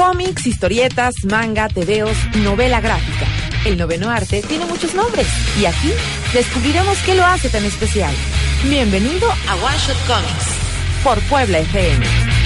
Cómics, historietas, manga, tebeos, novela gráfica. El noveno arte tiene muchos nombres y aquí descubriremos qué lo hace tan especial. Bienvenido a One Shot Comics por Puebla FM.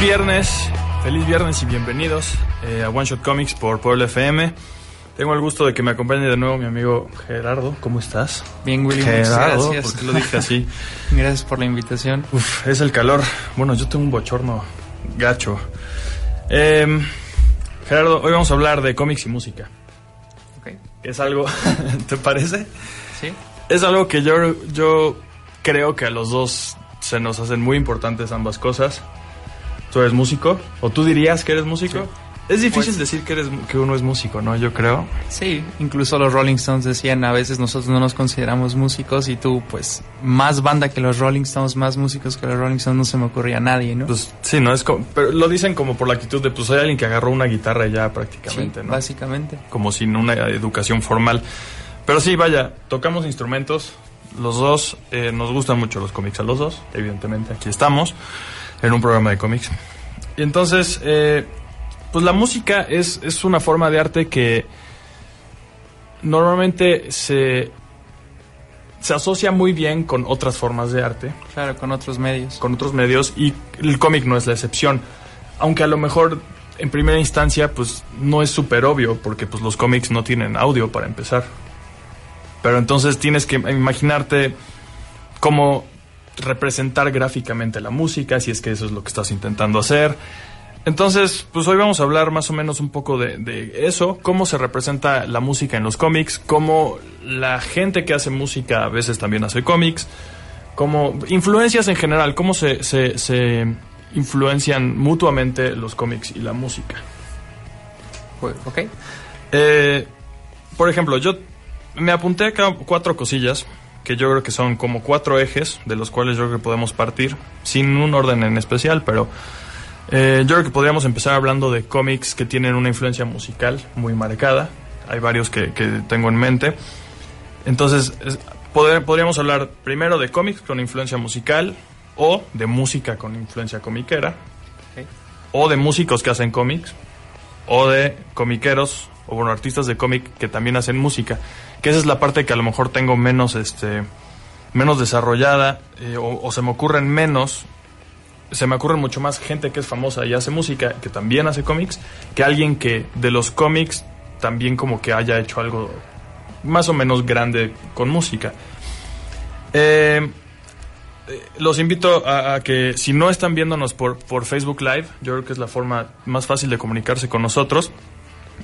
Viernes, feliz viernes y bienvenidos eh, a One Shot Comics por Puebla FM. Tengo el gusto de que me acompañe de nuevo mi amigo Gerardo. ¿Cómo estás? Bien, Willy. Gerardo, gracias. ¿por qué lo dije así? gracias por la invitación. Uf, es el calor. Bueno, yo tengo un bochorno gacho. Em, Gerardo, hoy vamos a hablar de cómics y música. Ok. Es algo, ¿te parece? Sí. Es algo que yo, yo creo que a los dos se nos hacen muy importantes ambas cosas. ¿Tú eres músico? ¿O tú dirías que eres músico? Es difícil pues- decir que, eres, que uno es músico, ¿no? Yo creo. Sí, incluso los Rolling Stones decían, a veces nosotros no nos consideramos músicos y tú, pues, más banda que los Rolling Stones, más músicos que los Rolling Stones, no se me ocurría a nadie, ¿no? Pues sí, ¿no? Es como, pero lo dicen como por la actitud de, pues, soy alguien que agarró una guitarra ya prácticamente, sí, ¿no? básicamente. Como sin una educación formal. Pero sí, vaya, tocamos instrumentos, los dos, eh, nos gustan mucho los cómics a los dos, evidentemente, aquí estamos en un programa de cómics. Y entonces, eh, pues la música es, es una forma de arte que normalmente se, se asocia muy bien con otras formas de arte. Claro, con otros medios. Con otros medios y el cómic no es la excepción. Aunque a lo mejor en primera instancia pues no es súper obvio porque pues los cómics no tienen audio para empezar. Pero entonces tienes que imaginarte cómo representar gráficamente la música, si es que eso es lo que estás intentando hacer. Entonces, pues hoy vamos a hablar más o menos un poco de, eso, cómo se representa la música en los cómics, cómo la gente que hace música a veces también hace cómics, cómo influencias en general, cómo se, se, influencian mutuamente los cómics y la música. Pues, ok. Eh, por ejemplo, yo me apunté acá cuatro cosillas que yo creo que son como cuatro ejes de los cuales yo creo que podemos partir, sin un orden en especial, pero eh, yo creo que podríamos empezar hablando de cómics que tienen una influencia musical muy marcada. Hay varios que, tengo en mente. Entonces, podríamos hablar primero de cómics con influencia musical, o de música con influencia comiquera, o de músicos que hacen cómics, o de comiqueros, o bueno, artistas de cómic que también hacen música que esa es la parte que a lo mejor tengo menos, este, menos desarrollada eh, o, se me ocurren menos, se me ocurren mucho más gente que es famosa y hace música, que también hace cómics, que alguien que de los cómics también como que haya hecho algo más o menos grande con música. Eh, eh, los invito a, que si no están viéndonos por, por Facebook Live, yo creo que es la forma más fácil de comunicarse con nosotros.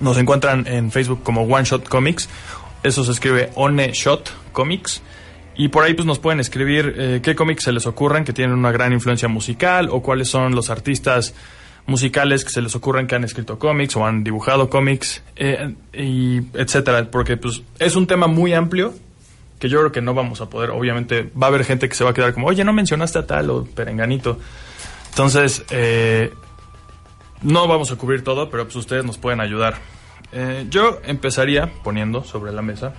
Nos encuentran en Facebook como One Shot Comics eso se escribe One Shot Comics. Y por ahí pues nos pueden escribir eh, qué cómics se les ocurran que tienen una gran influencia musical o cuáles son los artistas musicales que se les ocurran que han escrito cómics o han dibujado cómics, eh, y etcétera. Porque pues es un tema muy amplio que yo creo que no vamos a poder. Obviamente va a haber gente que se va a quedar como, oye, no mencionaste a tal o perenganito. Entonces, eh, no vamos a cubrir todo, pero pues ustedes nos pueden ayudar. Eh, yo empezaría poniendo sobre la mesa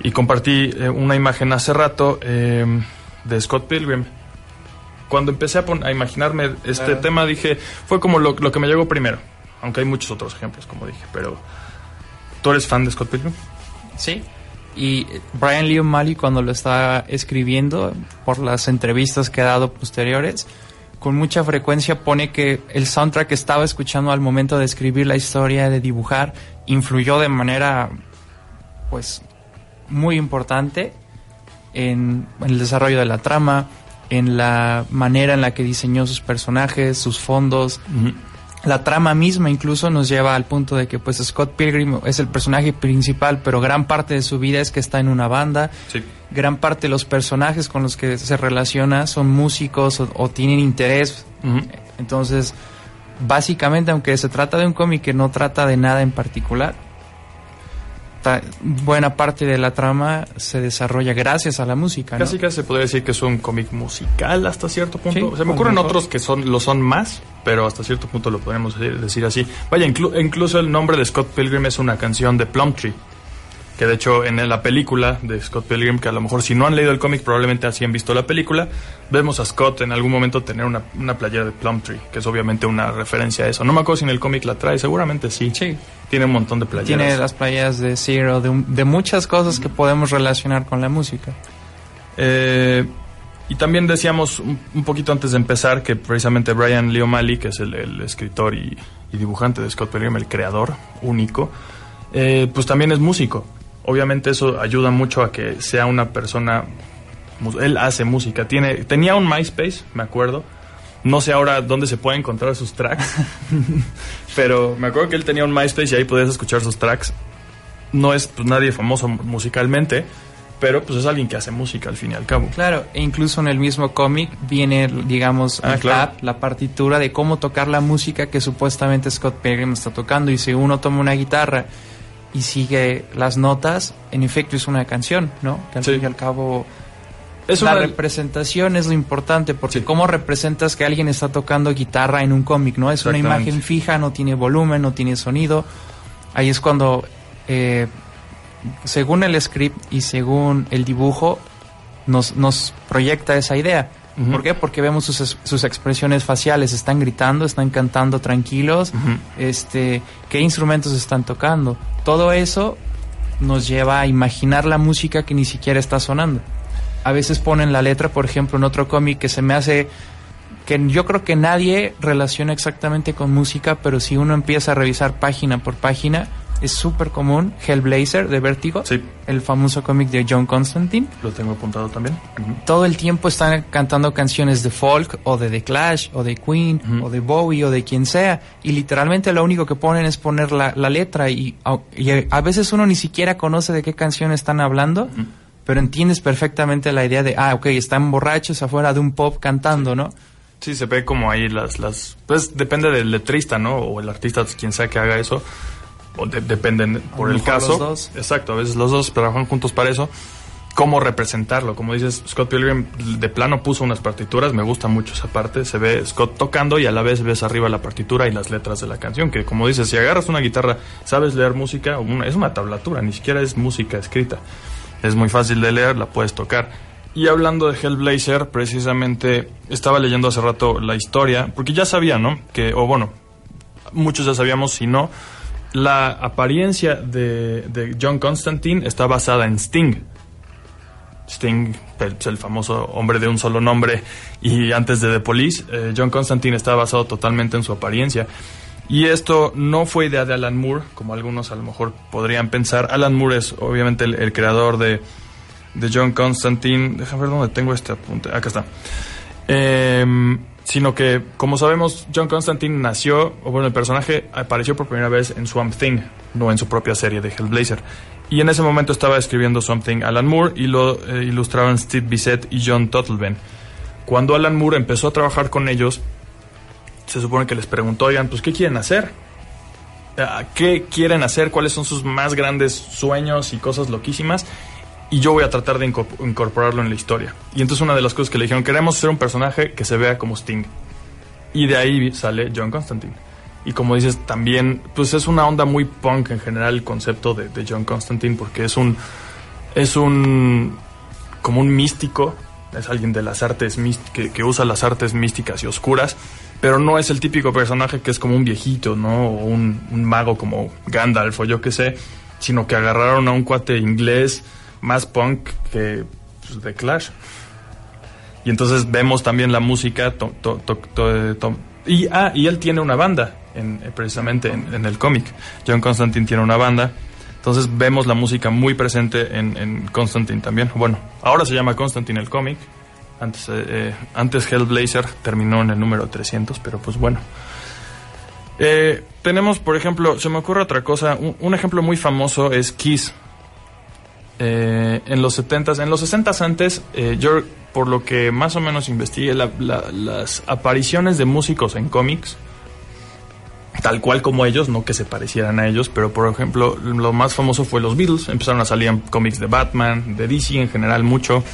y compartí eh, una imagen hace rato em, de Scott Pilgrim. Cuando empecé a, imaginarme este tema dije, fue como lo, que me llegó primero, aunque hay muchos otros ejemplos, como dije, pero ¿tú eres fan de Scott Pilgrim? Sí, y Brian Lee O'Malley cuando lo estaba escribiendo, por las entrevistas que ha dado posteriores, con mucha frecuencia pone que el soundtrack que estaba escuchando al momento de escribir la historia, de dibujar, influyó de manera, pues, muy importante en, el desarrollo de la trama, en la manera en la que diseñó sus personajes, sus fondos. La trama misma incluso nos lleva al punto de que pues Scott Pilgrim es el personaje principal, pero gran parte de su vida es que está en una banda. Gran parte de los personajes con los que se relaciona son músicos o, tienen interés. Entonces, básicamente, aunque se trata de un cómic que no trata de nada en particular, buena parte de la trama se desarrolla gracias a la música. Casi casi se podría decir que es un cómic musical hasta cierto punto. se me ocurren otros que son lo son más, pero hasta cierto punto lo podemos decir, así. Vaya, incluso el nombre de Scott Pilgrim es una canción de Plumtree que de hecho en la película de Scott Pilgrim, que a lo mejor si no han leído el cómic probablemente así han visto la película, vemos a Scott en algún momento tener una, una playera de Plumtree, que es obviamente una referencia a eso. No me acuerdo si en el cómic la trae, seguramente sí. Sí. Tiene un montón de playeras. Tiene las playeras de Zero, de, de muchas cosas que podemos relacionar con la música. Eh, y también decíamos un, poquito antes de empezar que precisamente Brian Lee O'Malley, que es el, escritor y, dibujante de Scott Pilgrim, el creador único, eh, pues también es músico obviamente eso ayuda mucho a que sea una persona él hace música tiene tenía un MySpace me acuerdo no sé ahora dónde se puede encontrar sus tracks pero me acuerdo que él tenía un MySpace y ahí podías escuchar sus tracks no es pues, nadie famoso musicalmente pero pues es alguien que hace música al fin y al cabo. Claro, e incluso en el mismo cómic viene, digamos, ah, la partitura de cómo tocar la música que supuestamente Scott Pilgrim está tocando. Y si uno toma una guitarra y sigue las notas, en efecto es una canción, ¿no? Que al fin y al cabo es la representación es lo importante, porque cómo representas que alguien está tocando guitarra en un cómic, ¿no? Es una imagen fija, no tiene volumen, no tiene sonido. Ahí es cuando, eh, según el script y según el dibujo, nos, nos proyecta esa idea. ¿Por qué? Porque vemos sus, sus, expresiones faciales, están gritando, están cantando tranquilos, este, qué instrumentos están tocando. Todo eso nos lleva a imaginar la música que ni siquiera está sonando. A veces ponen la letra, por ejemplo, en otro cómic que se me hace que yo creo que nadie relaciona exactamente con música, pero si uno empieza a revisar página por página, es súper común. Hellblazer de Vertigo, sí. el famoso cómic de John Constantine. Lo tengo apuntado también. Todo el tiempo están cantando canciones de folk o de The Clash o de Queen o de Bowie o de quien sea. Y literalmente lo único que ponen es poner la, letra y, a veces uno ni siquiera conoce de qué canción están hablando. Pero entiendes perfectamente la idea de, ah, ok, están borrachos afuera de un pop cantando, ¿no? Sí, se ve como ahí las, las... Pues depende del letrista, ¿no? O el artista, quien sea que haga eso dependen por el caso. Exacto, a veces los dos trabajan juntos para eso. Cómo representarlo, como dices, Scott Pilgrim de plano puso unas partituras, me gusta mucho esa parte, se ve Scott tocando y a la vez ves arriba la partitura y las letras de la canción, que como dices, si agarras una guitarra, sabes leer música, es una tablatura, ni siquiera es música escrita, es muy fácil de leer, la puedes tocar. Y hablando de Hellblazer, precisamente estaba leyendo hace rato la historia, porque ya sabía, ¿no? Que, o bueno, muchos ya sabíamos, si no, la apariencia de, John Constantine está basada en Sting. Sting, el, el, famoso hombre de un solo nombre, y antes de The Police, eh, John Constantine está basado totalmente en su apariencia. Y esto no fue idea de Alan Moore, como algunos a lo mejor podrían pensar. Alan Moore es obviamente el, creador de, de, John Constantine. Déjame ver dónde tengo este apunte. Acá está. Eh, sino que, como sabemos, John Constantine nació, o bueno, el personaje apareció por primera vez en Swamp Thing, no en su propia serie de Hellblazer. Y en ese momento estaba escribiendo Swamp Thing Alan Moore y lo eh, ilustraban Steve Bissett y John Tuttleben. Cuando Alan Moore empezó a trabajar con ellos, se supone que les preguntó, oigan, pues, ¿qué quieren hacer? Ah, ¿Qué quieren hacer? ¿Cuáles son sus más grandes sueños y cosas loquísimas? y yo voy a tratar de incorporarlo en la historia. Y entonces una de las cosas que le dijeron, queremos ser un personaje que se vea como Sting. Y de ahí sale John Constantine. Y como dices, también, pues es una onda muy punk en general el concepto de, John Constantine, porque es un, es un, como un místico, es alguien de las artes, que, que usa las artes místicas y oscuras, pero no es el típico personaje que es como un viejito, ¿no? O un, mago como Gandalf o yo qué sé, sino que agarraron a un cuate inglés, más punk que pues, de Clash. Y entonces vemos también la música. y, ah, y él tiene una banda, en, eh, precisamente en, el cómic. John Constantine tiene una banda. Entonces vemos la música muy presente en, Constantine también. Bueno, ahora se llama Constantine el cómic. Antes, eh, eh, antes Hellblazer terminó en el número 300, pero pues bueno. tenemos, por ejemplo, se me ocurre otra cosa. Un, un ejemplo muy famoso es Kiss eh, en los 70 en los 60 antes, eh, yo por lo que más o menos investigué, las apariciones de músicos en cómics tal cual como ellos, no que se parecieran a ellos, pero por ejemplo, lo más famoso fue los Beatles, empezaron a salir en cómics de Batman, de DC en general mucho.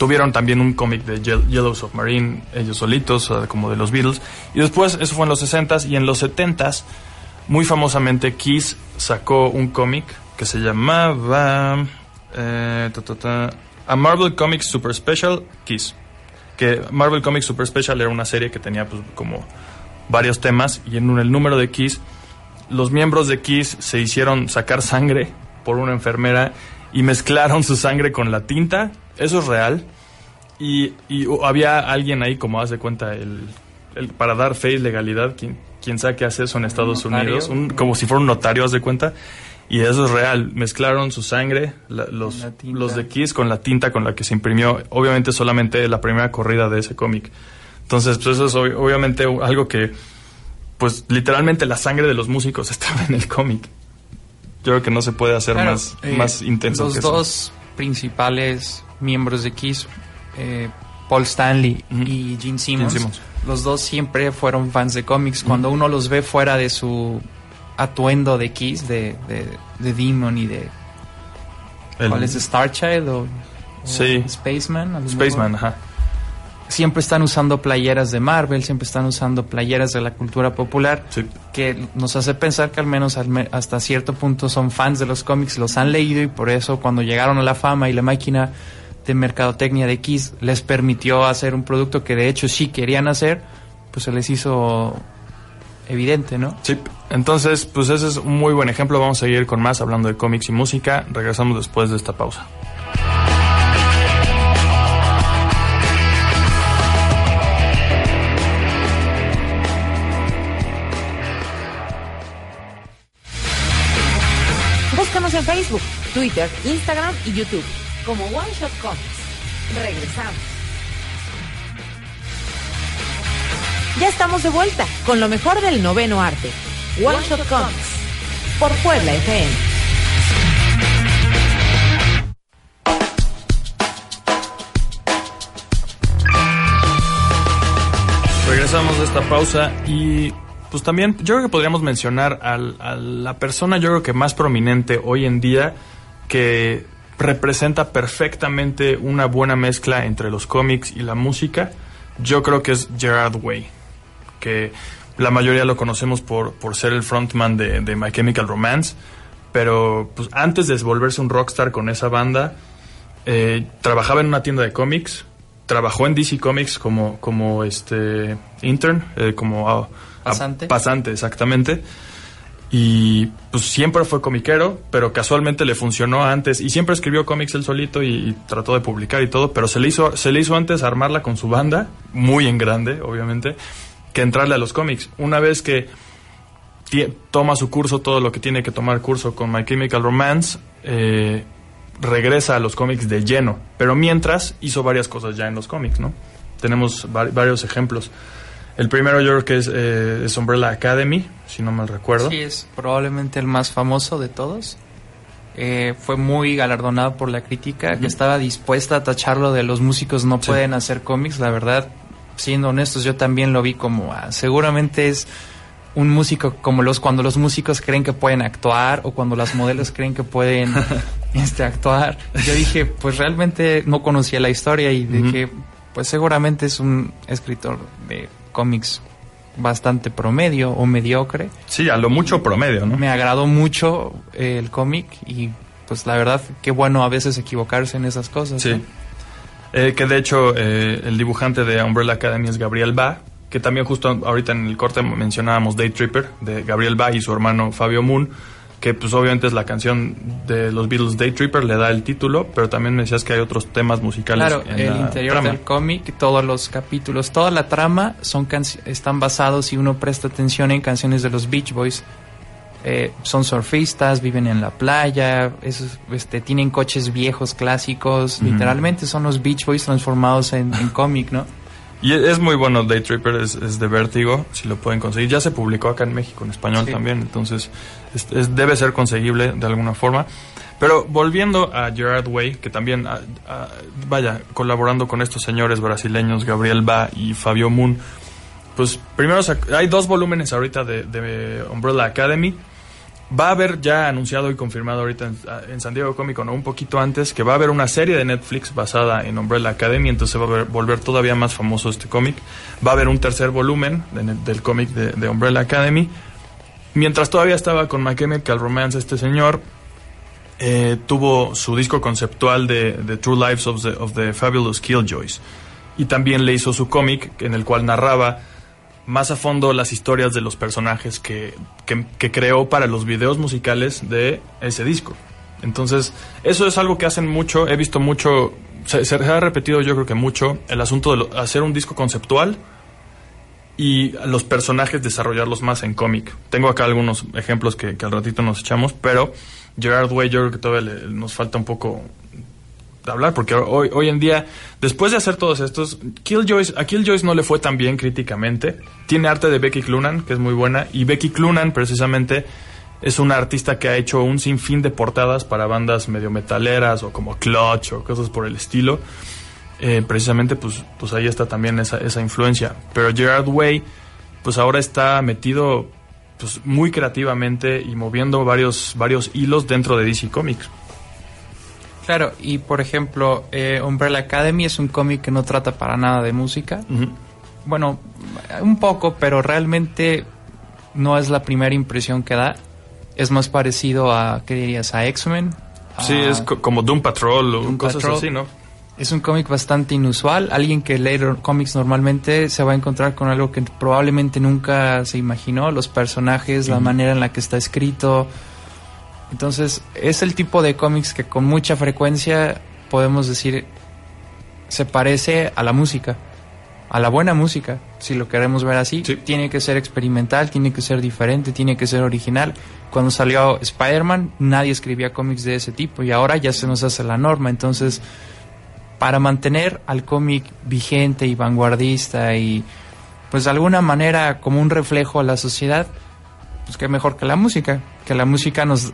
Tuvieron también un cómic de Yellow Submarine, ellos solitos, como de los Beatles. Y después, eso fue en los 60s y en los 70s, muy famosamente, Kiss sacó un cómic que se llamaba eh, A Marvel Comics Super Special Kiss. Que Marvel Comics Super Special era una serie que tenía pues, como varios temas y en el número de Kiss los miembros de Kiss se hicieron sacar sangre por una enfermera y mezclaron su sangre con la tinta. Eso es real. Y, había alguien ahí, como hace cuenta, el, para dar fe y legalidad, quien, quien sabe qué hace eso en Estados Unidos, como si fuera un notario, haz de cuenta. Y eso es real. Mezclaron su sangre, los, los de Kiss, con la tinta con la que se imprimió. Obviamente solamente la primera corrida de ese cómic. Entonces, pues eso es obviamente algo que, pues literalmente la sangre de los músicos estaba en el cómic. Yo creo que no se puede hacer más, eh, más intenso. Los dos principales miembros de Kiss, eh, Paul Stanley y Gene Simmons, los dos siempre fueron fans de cómics. Cuando uno los ve fuera de su atuendo de Kiss, de, de, Demon y de... ¿Cuál es? ¿Star Child o, sí. Spaceman? Spaceman, ajá siempre están usando playeras de Marvel, siempre están usando playeras de la cultura popular, que nos hace pensar que al menos hasta cierto punto son fans de los cómics, los han leído y por eso cuando llegaron a la fama y la máquina de mercadotecnia de X les permitió hacer un producto que de hecho sí querían hacer, pues se les hizo evidente, ¿no? Sí, entonces pues ese es un muy buen ejemplo, vamos a seguir con más hablando de cómics y música, regresamos después de esta pausa. En Facebook, Twitter, Instagram y YouTube como One Shot Comics. Regresamos. Ya estamos de vuelta con lo mejor del noveno arte. One, Shot, Comics por Puebla FM. Regresamos de esta pausa y pues también yo creo que podríamos mencionar a la persona, yo creo que más prominente hoy en día, que representa perfectamente una buena mezcla entre los cómics y la música. Yo creo que es Gerard Way, que la mayoría lo conocemos por, por ser el frontman de, de My Chemical Romance, pero pues antes de volverse un rockstar con esa banda, eh, trabajaba en una tienda de cómics, trabajó en DC Comics como, como este intern, eh, como... Ah, Pasante. pasante, exactamente. Y pues siempre fue comiquero, pero casualmente le funcionó antes. Y siempre escribió cómics él solito y, trató de publicar y todo, pero se le, hizo, se le hizo antes armarla con su banda, muy en grande, obviamente, que entrarle a los cómics. Una vez que toma su curso, todo lo que tiene que tomar curso con My Chemical Romance, eh, regresa a los cómics de lleno. Pero mientras hizo varias cosas ya en los cómics, ¿no? Tenemos varios ejemplos. El primero yo creo que es, eh, Umbrella Academy, si no mal recuerdo. Sí, es probablemente el más famoso de todos. Eh, fue muy galardonado por la crítica, que estaba dispuesta a tacharlo de los músicos no pueden hacer cómics. La verdad, siendo honestos, yo también lo vi como, ah, seguramente es un músico como los cuando los músicos creen que pueden actuar o cuando las modelos creen que pueden este, actuar. Yo dije, pues realmente no conocía la historia y dije, pues seguramente es un escritor de cómics bastante promedio o mediocre. Sí, a lo mucho promedio, ¿no? Me agradó mucho eh, el cómic y pues la verdad qué bueno a veces equivocarse en esas cosas. Sí. Eh, que de hecho eh, el dibujante de Umbrella Academy es Gabriel Ba, que también justo ahorita en el corte mencionábamos Day Tripper de Gabriel Ba y su hermano Fabio Moon que pues obviamente es la canción de los Beatles Day Tripper, le da el título, pero también me decías que hay otros temas musicales. Claro, en el interior del cómic, todos los capítulos, toda la trama son están basados, si uno presta atención, en canciones de los Beach Boys. Eh, son surfistas, viven en la playa, este, tienen coches viejos, clásicos, literalmente son los Beach Boys transformados en, en cómic, ¿no? Y es muy bueno Day Tripper, es, de vértigo, si lo pueden conseguir. Ya se publicó acá en México en español también, entonces debe ser conseguible de alguna forma. Pero volviendo a Gerard Way, que también, vaya, colaborando con estos señores brasileños, Gabriel Ba y Fabio Moon, pues primero hay dos volúmenes ahorita de, de Umbrella Academy. Va a haber ya anunciado y confirmado ahorita en, San Diego Comic Con o un poquito antes que va a haber una serie de Netflix basada en Umbrella Academy, entonces va a ver- volver todavía más famoso este cómic. Va a haber un tercer volumen de- del cómic de, de Umbrella Academy. Mientras todavía estaba con My Chemical Romance, este señor eh, tuvo su disco conceptual de, de True Lives the, of the Fabulous Killjoys. Y también le hizo su cómic en el cual narraba más a fondo las historias de los personajes que, que, creó para los videos musicales de ese disco. Entonces, eso es algo que hacen mucho, he visto mucho, se, se ha repetido yo creo que mucho, el asunto de lo- hacer un disco conceptual y los personajes desarrollarlos más en cómic. Tengo acá algunos ejemplos que, que al ratito nos echamos, pero Gerard Way yo creo que todavía le- nos falta un poco hablar, porque hoy, hoy en día, después de hacer todos estos, Killjoys, a Killjoys no le fue tan bien críticamente. Tiene arte de Becky Clunan, que es muy buena, y Becky Clunan precisamente es una artista que ha hecho un sinfín de portadas para bandas medio metaleras o como Clutch o cosas por el estilo. Eh, precisamente pues, pues ahí está también esa, esa influencia. Pero Gerard Way pues ahora está metido pues muy creativamente y moviendo varios, varios hilos dentro de DC Comics. Claro, y por ejemplo, eh, Umbrella Academy es un cómic que no trata para nada de música. Bueno, un poco, pero realmente no es la primera impresión que da. Es más parecido a, ¿qué dirías? A X-Men. Sí, es co- como Doom Patrol o Doom cosas Patrol. así, ¿no? Es un cómic bastante inusual. Alguien que lee cómics normalmente se va a encontrar con algo que probablemente nunca se imaginó. Los personajes, la manera en la que está escrito. Entonces, es el tipo de cómics que con mucha frecuencia podemos decir se parece a la música. A la buena música, si lo queremos ver así. Sí. Tiene que ser experimental, tiene que ser diferente, tiene que ser original. Cuando salió Spider-Man, nadie escribía cómics de ese tipo y ahora ya se nos hace la norma. Entonces, para mantener al cómic vigente y vanguardista y pues de alguna manera como un reflejo a la sociedad, pues qué mejor que la música, que la música nos eh,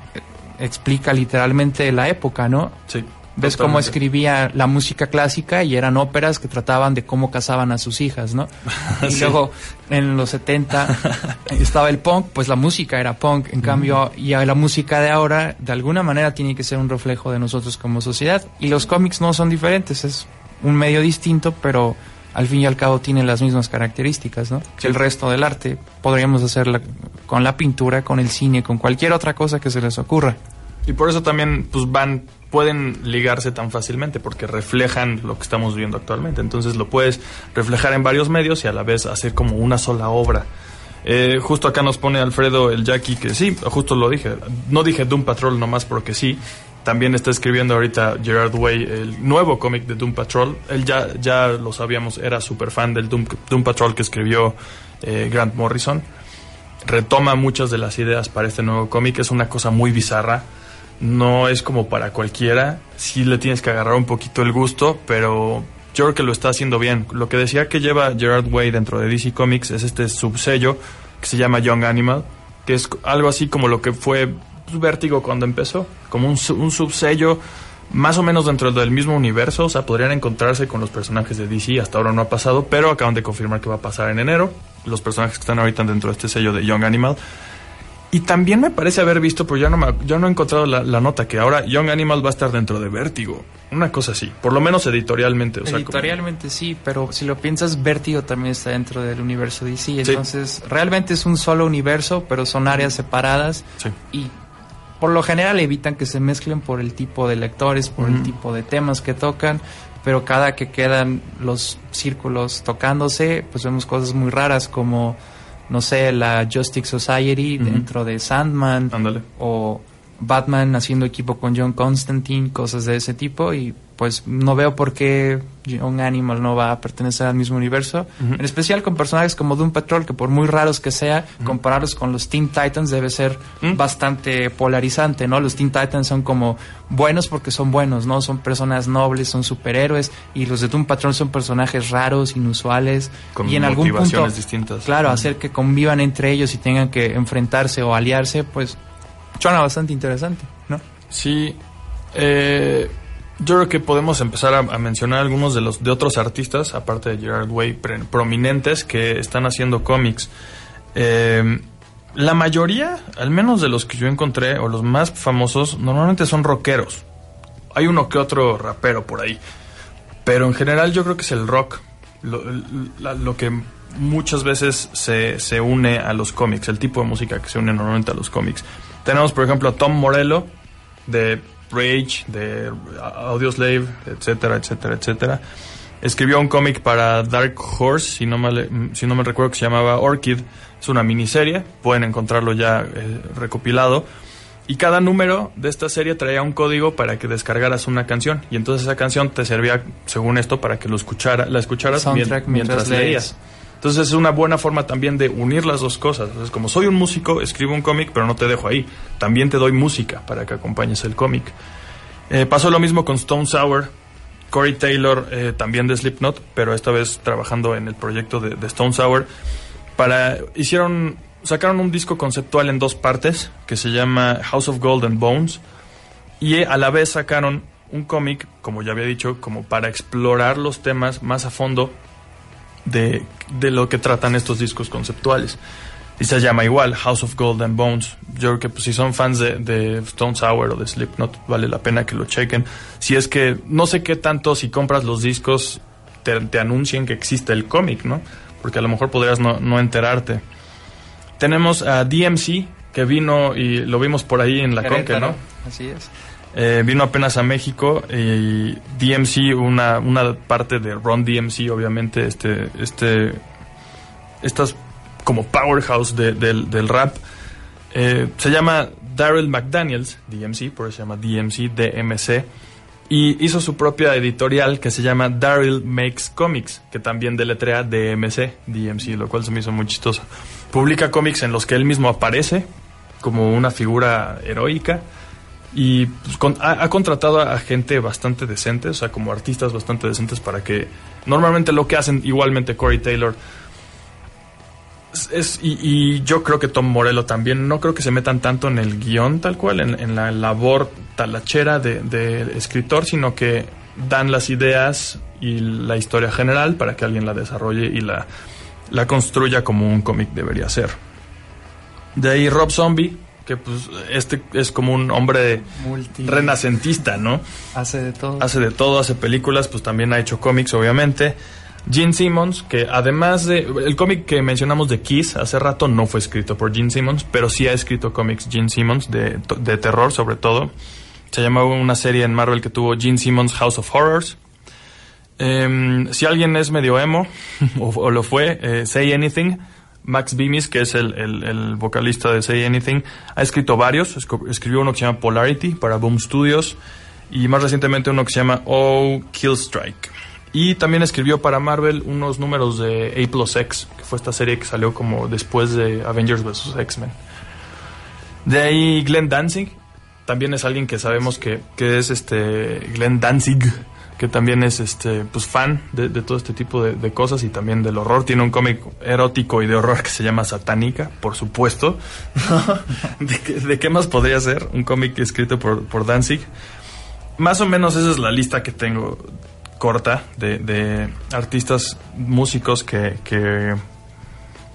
explica literalmente la época, ¿no? Sí. Ves cómo escribía la música clásica y eran óperas que trataban de cómo casaban a sus hijas, ¿no? Y Sí. luego en los 70 estaba el punk, pues la música era punk. En cambio, ya la música de ahora de alguna manera tiene que ser un reflejo de nosotros como sociedad. Y los cómics no son diferentes, es un medio distinto, pero al fin y al cabo tienen las mismas características, ¿no? Que el resto del arte podríamos hacerla con la pintura, con el cine, con cualquier otra cosa que se les ocurra. Y por eso también pues van pueden ligarse tan fácilmente porque reflejan lo que estamos viendo actualmente. Entonces lo puedes reflejar en varios medios y a la vez hacer como una sola obra. Eh, justo acá nos pone Alfredo el Jackie que sí, justo lo dije. No dije Doom Patrol nomás porque sí. También está escribiendo ahorita Gerard Way el nuevo cómic de Doom Patrol. Él ya, ya lo sabíamos, era súper fan del Doom, Patrol que escribió eh, Grant Morrison. Retoma muchas de las ideas para este nuevo cómic. Es una cosa muy bizarra no es como para cualquiera. Sí le tienes que agarrar un poquito el gusto, pero yo creo que lo está haciendo bien. Lo que decía que lleva Gerard Way dentro de DC Comics es este subsello que se llama Young Animal, que es algo así como lo que fue pues, Vértigo cuando empezó, como un, un subsello más o menos dentro del mismo universo, o sea, podrían encontrarse con los personajes de DC, hasta ahora no ha pasado, pero acaban de confirmar que va a pasar en enero, los personajes que están ahorita dentro de este sello de Young Animal. Y también me parece haber visto, pero ya no, me, ya no he encontrado la, la nota, que ahora Young Animal va a estar dentro de Vértigo. Una cosa así, por lo menos editorialmente. O sea, como- Editorialmente sí, pero si lo piensas, Vértigo también está dentro del universo DC. Entonces, realmente es un solo universo, pero son áreas separadas Sí. y por lo general evitan que se mezclen por el tipo de lectores, por el tipo de temas que tocan, pero cada que quedan los círculos tocándose, pues vemos cosas muy raras como, no sé, la Justice Society dentro de Sandman o Batman haciendo equipo con John Constantine, cosas de ese tipo y pues no veo por qué Young Animal no va a pertenecer al mismo universo, en especial con personajes como Doom Patrol que por muy raros que sea, compararlos con los Teen Titans debe ser bastante polarizante, ¿no? Los Teen Titans son como buenos porque son buenos, ¿no? Son personas nobles, son superhéroes y los de Doom Patrol son personajes raros, inusuales Con y en algún punto motivaciones distintas. Claro, hacer que convivan entre ellos y tengan que enfrentarse o aliarse, pues suena bastante interesante, ¿no? Sí. eh, Yo creo que podemos empezar a, mencionar algunos de los de otros artistas, aparte de Gerard Way, pre- prominentes que están haciendo cómics. Eh, la mayoría, al menos de los que yo encontré, o los más famosos, normalmente son rockeros. Hay uno que otro rapero por ahí. Pero en general yo creo que es el rock lo, lo que muchas veces se, se une a los cómics, el tipo de música que se une normalmente a los cómics. Tenemos, por ejemplo, a Tom Morello de Rage, de Audioslave, etcétera, etcétera, etcétera. Escribió un cómic para Dark Horse, si no, mal, si no me recuerdo, que se llamaba Orchid. Es una miniserie, pueden encontrarlo ya eh, recopilado. Y cada número de esta serie traía un código para que descargaras una canción. Y entonces esa canción te servía, según esto, para que lo escuchara, la escucharas mien- mientras, mientras leías. Entonces es una buena forma también de unir las dos cosas. Entonces, como soy un músico, escribo un cómic, pero no te dejo ahí. También te doy música para que acompañes el cómic. Eh, pasó lo mismo con Stone Sour. Corey Taylor, eh, también de Slipknot, pero esta vez trabajando en el proyecto de, de Stone Sour. Para, hicieron, sacaron un disco conceptual en dos partes que se llama House of Gold and Bones. Y a la vez sacaron un cómic, como ya había dicho, como para explorar los temas más a fondo de, de lo que tratan estos discos conceptuales. Y se llama igual, House of Gold and Bones. Yo creo que pues, si son fans de, de Stone Sour o de Slipknot, vale la pena que lo chequen. Si es que, no sé qué tanto si compras los discos te, te anuncien que existe el cómic, ¿no? Porque a lo mejor podrías no, no enterarte. Tenemos a DMC, que vino y lo vimos por ahí en la Conque, ¿no? Así es. Eh, vino apenas a México y DMC, una, una parte de Ron DMC, obviamente, este, este, estas como powerhouse de- del, rap, eh, se llama Daryl McDaniels, DMC, por eso se llama DMC, DMC, y hizo su propia editorial que se llama Daryl Makes Comics, que también deletrea DMC, DMC, lo cual se me hizo muy chistoso. Publica cómics en los que él mismo aparece como una figura heroica y pues, ha, contratado a, gente bastante decente, o sea, como artistas bastante decentes para que normalmente lo que hacen igualmente Corey Taylor es, y, yo creo que Tom Morello también, no creo que se metan tanto en el guion tal cual, en, la labor talachera de escritor, sino que dan las ideas y la historia general para que alguien la desarrolle y la, la construya como un cómic debería ser. De ahí Rob Zombie, que pues este es como un hombre Multi. renacentista, ¿no? Hace de todo. Hace de todo, hace películas, pues también ha hecho cómics, obviamente. Gene Simmons, que además de... El cómic que mencionamos de Kiss hace rato no fue escrito por Gene Simmons, pero sí ha escrito cómics Gene Simmons de, de terror sobre todo. Se llamaba una serie en Marvel que tuvo Gene Simmons House of Horrors. Em, si alguien es medio emo, o, o lo fue, eh, Say Anything, Max Bemis, que es el, el- vocalista de Say Anything, ha escrito varios. Escribió uno que se llama Polarity para Boom Studios y más recientemente uno que se llama Oh Killstrike. Y también escribió para Marvel unos números de A Plus X, que fue esta serie que salió como después de Avengers vs. X-Men. De ahí Glenn Danzig, también es alguien que sabemos que, que es este Glenn Danzig, que también es este pues fan de, todo este tipo de, cosas y también del horror. Tiene un cómic erótico y de horror que se llama Satánica, por supuesto. ¿De, qué, más podría ser? Un cómic escrito por, por Danzig. Más o menos esa es la lista que tengo corta de, de artistas músicos que, que,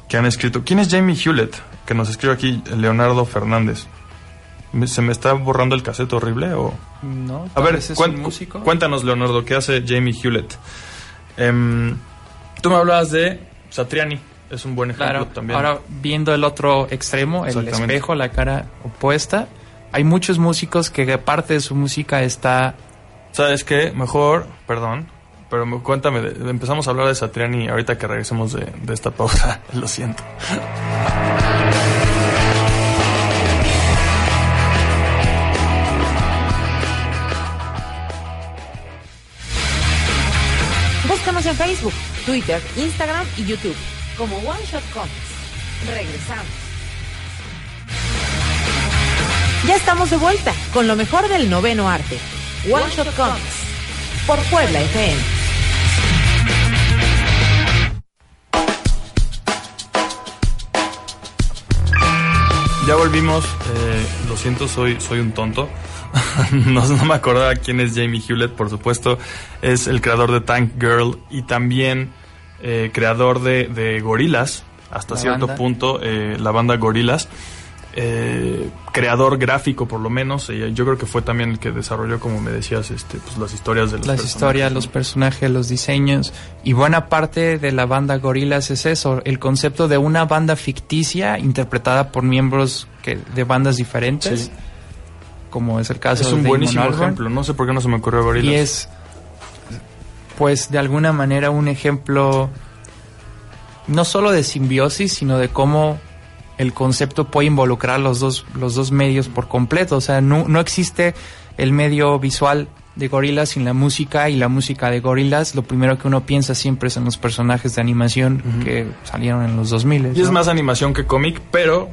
que han escrito. ¿Quién es Jamie Hewlett? Que nos escribe aquí Leonardo Fernández. ¿Me- ¿Se me está borrando el cassette horrible o...? No, A ver, cuen- un músico. cuéntanos, Leonardo, ¿qué hace Jamie Hewlett? Em, tú me hablabas de Satriani, es un buen ejemplo Claro, también. ahora viendo el otro extremo, el espejo, la cara opuesta, hay muchos músicos que parte de su música está... ¿Sabes qué? Mejor, perdón, pero me- cuéntame, empezamos a hablar de Satriani ahorita que regresemos de, de esta pausa, lo siento. En Facebook, Twitter, Instagram y YouTube como One Shot Comics. Regresamos. Ya estamos de vuelta con lo mejor del noveno arte. One, Shot, Comics por Puebla FM. Ya volvimos, eh, lo siento, soy, soy un tonto. no, no, me acordaba quién es Jamie Hewlett, por supuesto, es el creador de Tank Girl y también eh, creador de, de Gorilas, hasta La cierto banda. punto, eh, la banda Gorilas. Eh, creador gráfico por lo menos eh, yo creo que fue también el que desarrolló como me decías este pues las historias de los Las personajes, historias, los personajes, los diseños. Y buena parte de la banda Gorillaz es eso, el concepto de una banda ficticia interpretada por miembros que, de bandas diferentes. Sí. Como es el caso es de un Damon buenísimo ejemplo no sé por qué no se me ocurrió Gorilas Y es, pues, de alguna manera un ejemplo no solo de simbiosis, sino de cómo el concepto puede involucrar los dos, los dos medios por completo. O sea, no, no existe el medio visual de Gorillaz sin la música y la música de Gorillaz. Lo primero que uno piensa siempre es en los personajes de animación que salieron en los 2000. y es ¿no? más animación que cómic pero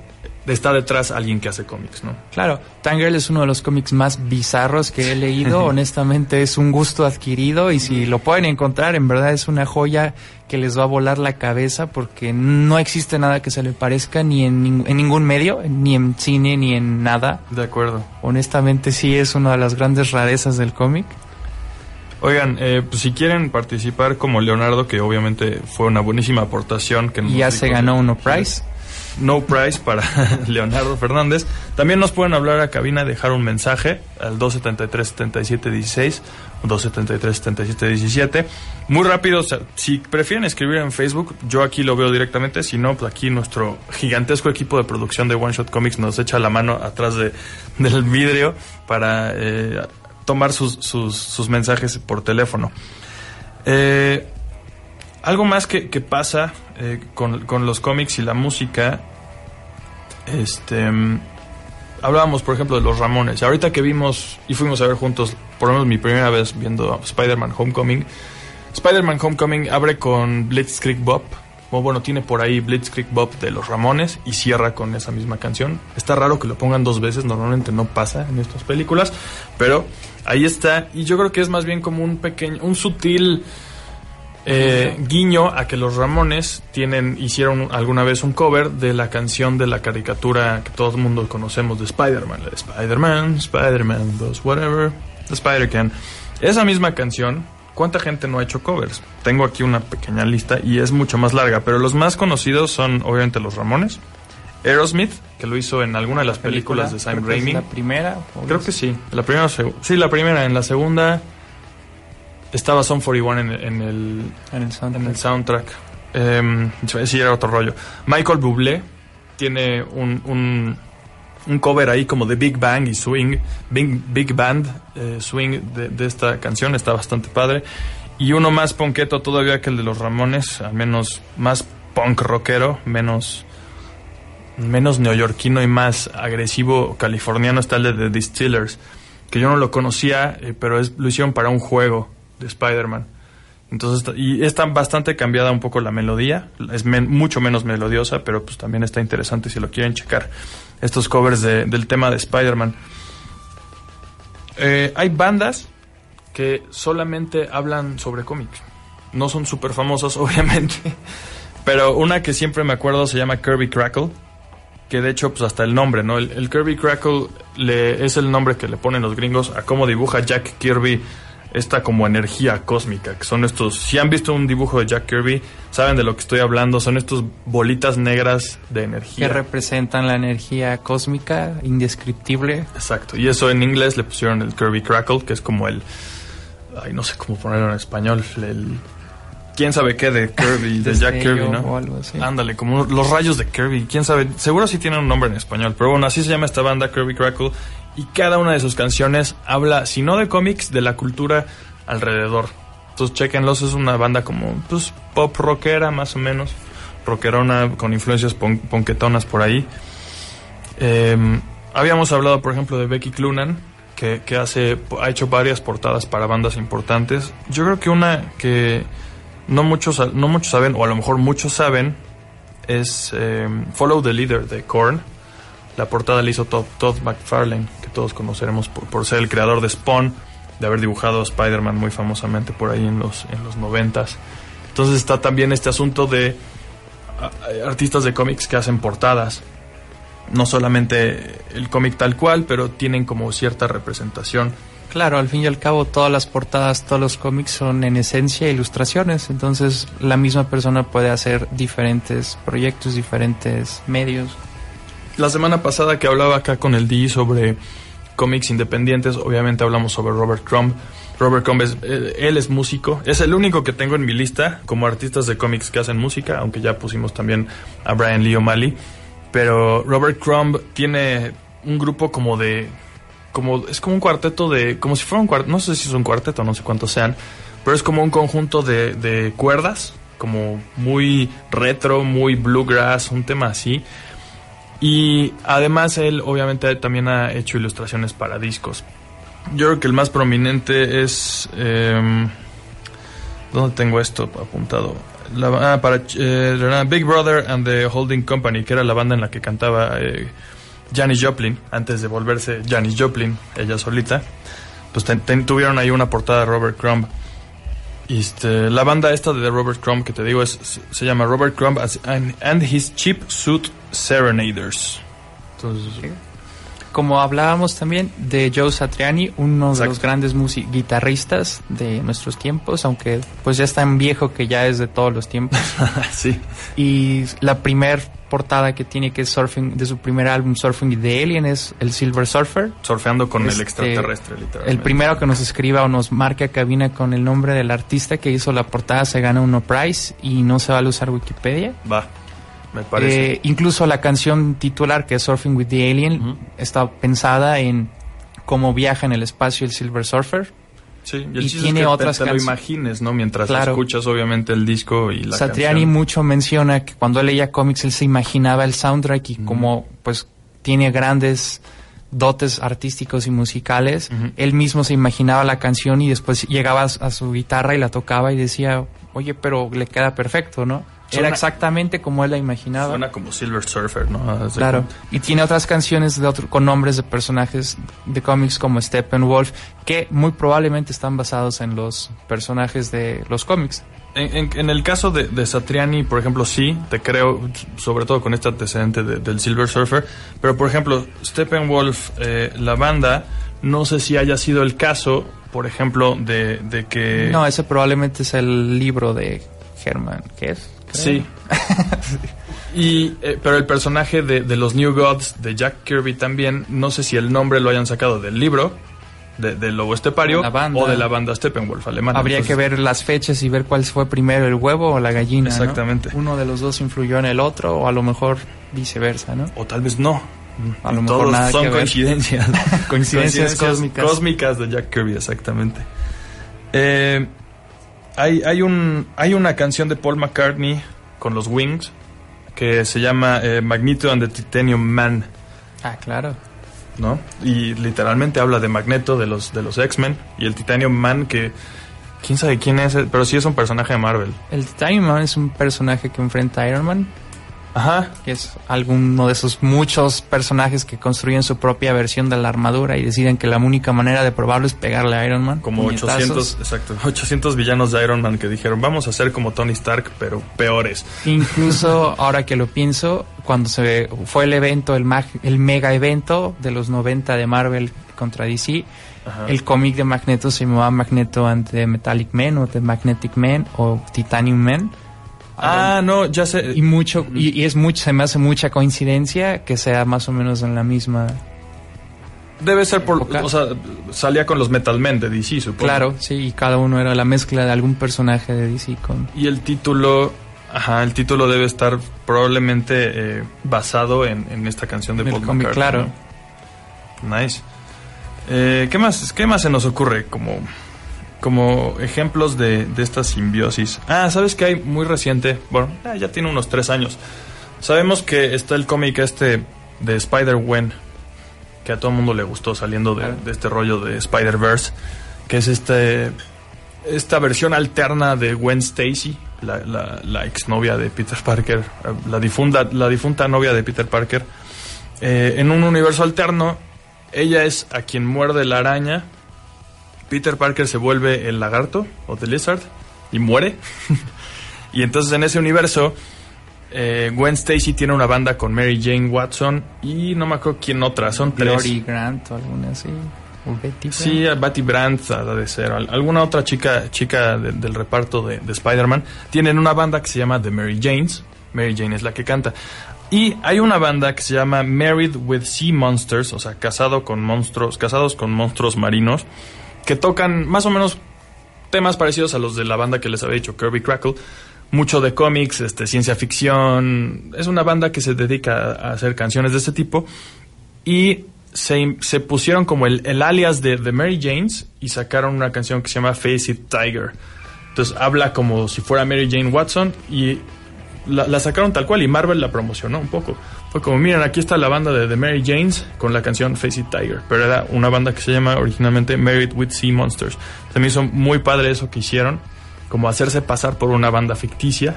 está detrás alguien que hace cómics no Claro, Tangirl es uno de los cómics más bizarros que he leído. Honestamente, es un gusto adquirido y si lo pueden encontrar, en verdad es una joya que les va a volar la cabeza porque no existe nada que se le parezca ni en, ning- en ningún medio, ni en cine, ni en nada. de acuerdo Honestamente, sí es una de las grandes rarezas del cómic. Oigan, eh, pues si quieren participar como Leonardo, que obviamente fue una buenísima aportación. que nos ya se ganó uno prize. No prize para Leonardo Fernández. También nos pueden hablar a cabina, dejar un mensaje al 273-7716 o 273-7717. Muy rápido, si prefieren escribir en Facebook, yo aquí lo veo directamente. Si no, pues aquí nuestro gigantesco equipo de producción de One Shot Comics nos echa la mano atrás de, del vidrio para eh, tomar sus, sus, sus mensajes por teléfono. Eh, algo más que, pasa eh, con, los cómics y la música, este, mm, hablábamos por ejemplo de los Ramones. Ahorita que vimos y fuimos a ver juntos, por lo menos mi primera vez viendo Spider-Man Homecoming, Spider-Man Homecoming abre con Blitzkrieg Bob, o bueno, tiene por ahí Blitzkrieg Bob de los Ramones y cierra con esa misma canción. Está raro que lo pongan dos veces, normalmente no pasa en estas películas, pero ahí está y yo creo que es más bien como un pequeño, un sutil eh, guiño a que los Ramones tienen hicieron alguna vez un cover de la canción de la caricatura que todo el mundo conocemos de Spider-Man, Spider-Man, Spider-Man does whatever, the Spider-Can. Esa misma canción, ¿cuánta gente no ha hecho covers? Tengo aquí una pequeña lista y es mucho más larga, pero los más conocidos son obviamente los Ramones, Aerosmith, que lo hizo en alguna de las películas de Sam Raimi. La primera. Creo que sí. La primera, sí, la primera. En la segunda estaba Son 41 en, en el En el soundtrack. en el soundtrack. Eh, sí, era otro rollo. Michael Bublé tiene un, un, un cover ahí como de Big Bang y Swing, Big, Big Band eh, Swing de, de esta canción, está bastante padre. Y uno más ponqueto todavía que el de los Ramones, al menos más punk rockero, menos menos neoyorquino y más agresivo californiano está el de The Distillers, que yo no lo conocía, eh, pero es, lo hicieron para un juego de Spider-Man. Entonces, y está bastante cambiada un poco la melodía, es mucho menos melodiosa, pero pues también está interesante si lo quieren checar, estos covers de- del tema de Spider-Man. Eh, hay bandas que solamente hablan sobre cómics. No son súper famosas, obviamente, pero una que siempre me acuerdo se llama Kirby Crackle, que de hecho, pues hasta el nombre, ¿no? El, el Kirby Crackle le, es el nombre que le ponen los gringos a cómo dibuja Jack Kirby esta como energía cósmica, que son estos, si han visto un dibujo de Jack Kirby, saben de lo que estoy hablando, son estos bolitas negras de que energía. representan la energía cósmica indescriptible. Exacto, y eso en inglés le pusieron el Kirby Crackle, que es como el, ay, no sé cómo ponerlo en español, el, quién sabe qué de Kirby, de Jack Kirby, ¿no? o algo así. Ándale, como los rayos de Kirby, quién sabe, seguro sí tienen un nombre en español, pero bueno, así se llama esta banda Kirby Crackle y cada una de sus canciones habla, si no de cómics, de la cultura alrededor. Entonces, chequenlos, es una banda como, pues, pop rockera más o menos, rockerona con influencias pon- ponquetonas por ahí. Eh, habíamos hablado, por ejemplo, de Becky Clunan, que, hace, ha hecho varias portadas para bandas importantes. Yo creo que una que no muchos, no muchos saben, o a lo mejor muchos saben, es eh, Follow the Leader de Korn. La portada la hizo Todd McFarlane, que todos conoceremos por, por ser el creador de Spawn, de haber dibujado a Spider-Man muy famosamente por ahí en los, en los noventas. Entonces está también este asunto de a- artistas de cómics que hacen portadas. no solamente el cómic tal cual, pero tienen como cierta representación. Claro, al fin y al cabo todas las portadas, todos los cómics son en esencia ilustraciones, entonces la misma persona puede hacer diferentes proyectos, diferentes medios. La semana pasada que hablaba acá con el D sobre cómics independientes, obviamente hablamos sobre Robert Crumb. Robert Crumb es, eh, él es músico, es el único que tengo en mi lista como artistas de cómics que hacen música, aunque ya pusimos también a Brian Lee O'Malley. Pero Robert Crumb tiene un grupo como de como es como un cuarteto de como si fuera un cuarteto, no sé si es un cuarteto, no sé cuántos sean, pero es como un conjunto de, de cuerdas, como muy retro, muy bluegrass, un tema así. Y además él obviamente también ha hecho ilustraciones para discos. Yo creo que el más prominente es... Eh, ¿Dónde tengo esto apuntado? La, ah, para eh, Big Brother and the Holding Company, que era la banda en la que cantaba eh, Janis Joplin, antes de volverse Janis Joplin, ella solita. Pues tuvieron ahí una portada de Robert Crumb. Y este, la banda esta de Robert Crumb que te digo es, se llama Robert Crumb and, and His Cheap Suit Serenaders. Entonces, como hablábamos también de Joe Satriani, uno Exacto. de los grandes guitarristas de nuestros tiempos, aunque pues ya es tan viejo que ya es de todos los tiempos. sí. Y la primer portada que tiene que es Surfing de su primer álbum Surfing the Alien es el Silver Surfer. Surfeando con este, el extraterrestre, literalmente. El primero que nos escriba o nos marque a cabina con el nombre del artista que hizo la portada se gana uno prize y no se va a usar Wikipedia. Va. Me parece. Eh, incluso la canción titular, que es Surfing with the Alien, uh -huh. está pensada en cómo viaja en el espacio el Silver Surfer. Sí, y, y tiene es que otras te, te lo imagines, ¿no? Mientras claro. escuchas, obviamente, el disco y la Satriani canción. mucho menciona que cuando él leía cómics, él se imaginaba el soundtrack y como, pues, tiene grandes dotes artísticos y musicales, uh -huh. él mismo se imaginaba la canción y después llegaba a su guitarra y la tocaba y decía, oye, pero le queda perfecto, ¿no? Suena, Era exactamente como él la imaginaba. Suena como Silver Surfer, ¿no? Claro. Y tiene otras canciones de otro, con nombres de personajes de cómics como Steppenwolf, que muy probablemente están basados en los personajes de los cómics. En, en, en, el caso de, de, Satriani, por ejemplo, sí, te creo, sobre todo con este antecedente de, del Silver Surfer, pero por ejemplo, Steppenwolf, eh, la banda, no sé si haya sido el caso, por ejemplo, de, de que... No, ese probablemente es el libro de Herman, ¿qué es? Sí. y, eh, pero el personaje de, de, los New Gods de Jack Kirby también, no sé si el nombre lo hayan sacado del libro, de, del Lobo Estepario, o de la banda Steppenwolf alemana. Habría Entonces, que ver las fechas y ver cuál fue primero, el huevo o la gallina. Exactamente. ¿no? Uno de los dos influyó en el otro, o a lo mejor viceversa, ¿no? O tal vez no. A lo mejor Todos nada son que ver. coincidencias. coincidencias, coincidencias cósmicas. cósmicas de Jack Kirby, exactamente. Eh, hay, hay, un, hay una canción de Paul McCartney con los Wings que se llama eh, Magneto and the Titanium Man. Ah, claro. ¿No? Y literalmente habla de Magneto, de los, de los X-Men, y el Titanium Man que... ¿Quién sabe quién es? Pero sí es un personaje de Marvel. El Titanium Man es un personaje que enfrenta a Iron Man. Ajá. Que es alguno de esos muchos personajes que construyen su propia versión de la armadura y deciden que la única manera de probarlo es pegarle a Iron Man. Como 800, exacto, 800 villanos de Iron Man que dijeron, vamos a ser como Tony Stark, pero peores. Incluso, ahora que lo pienso, cuando se fue el evento, el, mag, el mega evento de los 90 de Marvel contra DC, Ajá. el cómic de Magneto se llamaba Magneto ante Metallic Man o The Magnetic Man o Titanium Man. Ah, no, ya sé. Y mucho, y, y, es mucho, se me hace mucha coincidencia que sea más o menos en la misma. Debe ser por, época. o sea, salía con los Metal Men de DC, supongo. Claro, sí, y cada uno era la mezcla de algún personaje de DC con. Y el título, ajá, el título debe estar probablemente eh, basado en, en, esta canción de Paul McCartney. Claro. ¿no? Nice. Eh, ¿Qué más? ¿Qué más se nos ocurre como como ejemplos de, de, esta simbiosis. Ah, ¿sabes que hay muy reciente? Bueno, ya tiene unos tres años. Sabemos que está el cómic este de Spider-Gwen, que a todo el mundo le gustó saliendo de, de este rollo de Spider-Verse, que es este esta versión alterna de Gwen Stacy, la, la, la exnovia de Peter Parker, la difunta, la difunta novia de Peter Parker. Eh, en un universo alterno, ella es a quien muerde la araña Peter Parker se vuelve el lagarto o The Lizard y muere. y entonces en ese universo Eh, Gwen Stacy tiene una banda con Mary Jane Watson y no me acuerdo quién otra, son tres. Glory Grant o alguna así. O Betty Sí. Betty Brandt ha de ser. Al- Alguna otra chica chica de- del reparto de, de Spider-Man. Tienen una banda que se llama The Mary Janes. Mary Jane es la que canta. Y hay una banda que se llama Married with Sea Monsters, o sea, casado con monstruos, casados con monstruos marinos, que tocan más o menos temas parecidos a los de la banda que les había dicho, Kirby Crackle. Mucho de cómics, este, ciencia ficción. Es una banda que se dedica a hacer canciones de este tipo. Y se, se pusieron como el, alias de, de Mary Janes y sacaron una canción que se llama Face It Tiger. Entonces habla como si fuera Mary Jane Watson y la, la sacaron tal cual y Marvel la promocionó un poco. Fue como, miren, aquí está la banda de, de Mary Janes con la canción Face It Tiger. Pero era una banda que se llama originalmente Married with Sea Monsters. Se me hizo muy padre eso que hicieron, como hacerse pasar por una banda ficticia.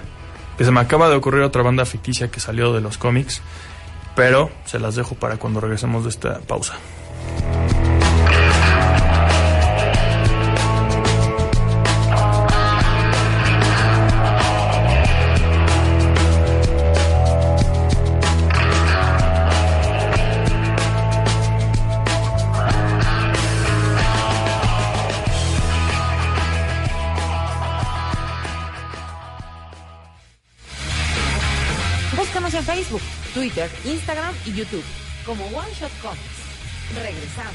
Que se me acaba de ocurrir otra banda ficticia que salió de los cómics. Pero se las dejo para cuando regresemos de esta pausa. Twitter, Instagram y YouTube como One Shot Comics. Regresamos.